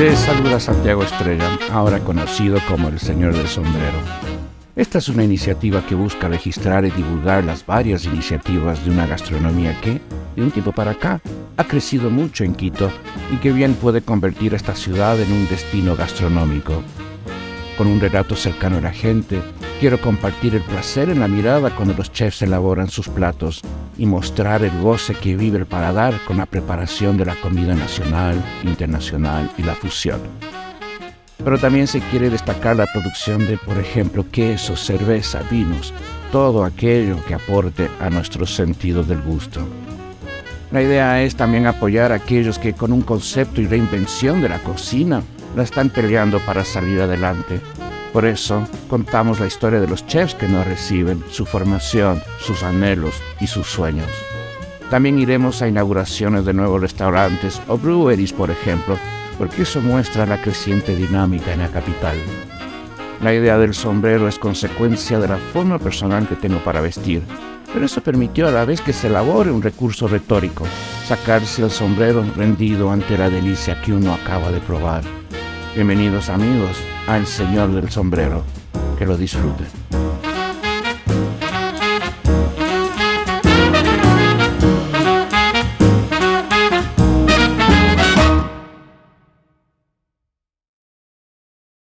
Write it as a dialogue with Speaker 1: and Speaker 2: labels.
Speaker 1: Saluda Santiago Estrella, ahora conocido como el Señor del Sombrero. Esta es una iniciativa que busca registrar y divulgar las varias iniciativas de una gastronomía que, de un tiempo para acá, ha crecido mucho en Quito y que bien puede convertir a esta ciudad en un destino gastronómico. Con un relato cercano a la gente, quiero compartir el placer en la mirada cuando los chefs elaboran sus platos y mostrar el goce que vive el paladar con la preparación de la comida nacional, internacional y la fusión. Pero también se quiere destacar la producción de, por ejemplo, queso, cerveza, vinos, todo aquello que aporte a nuestro sentido del gusto. La idea es también apoyar a aquellos que con un concepto y reinvención de la cocina la están peleando para salir adelante. Por eso contamos la historia de los chefs que nos reciben, su formación, sus anhelos y sus sueños. También iremos a inauguraciones de nuevos restaurantes o breweries, por ejemplo, porque eso muestra la creciente dinámica en la capital. La idea del sombrero es consecuencia de la forma personal que tengo para vestir, pero eso permitió a la vez que se elabore un recurso retórico, sacarse el sombrero rendido ante la delicia que uno acaba de probar. Bienvenidos amigos al Señor del Sombrero. Que lo disfruten.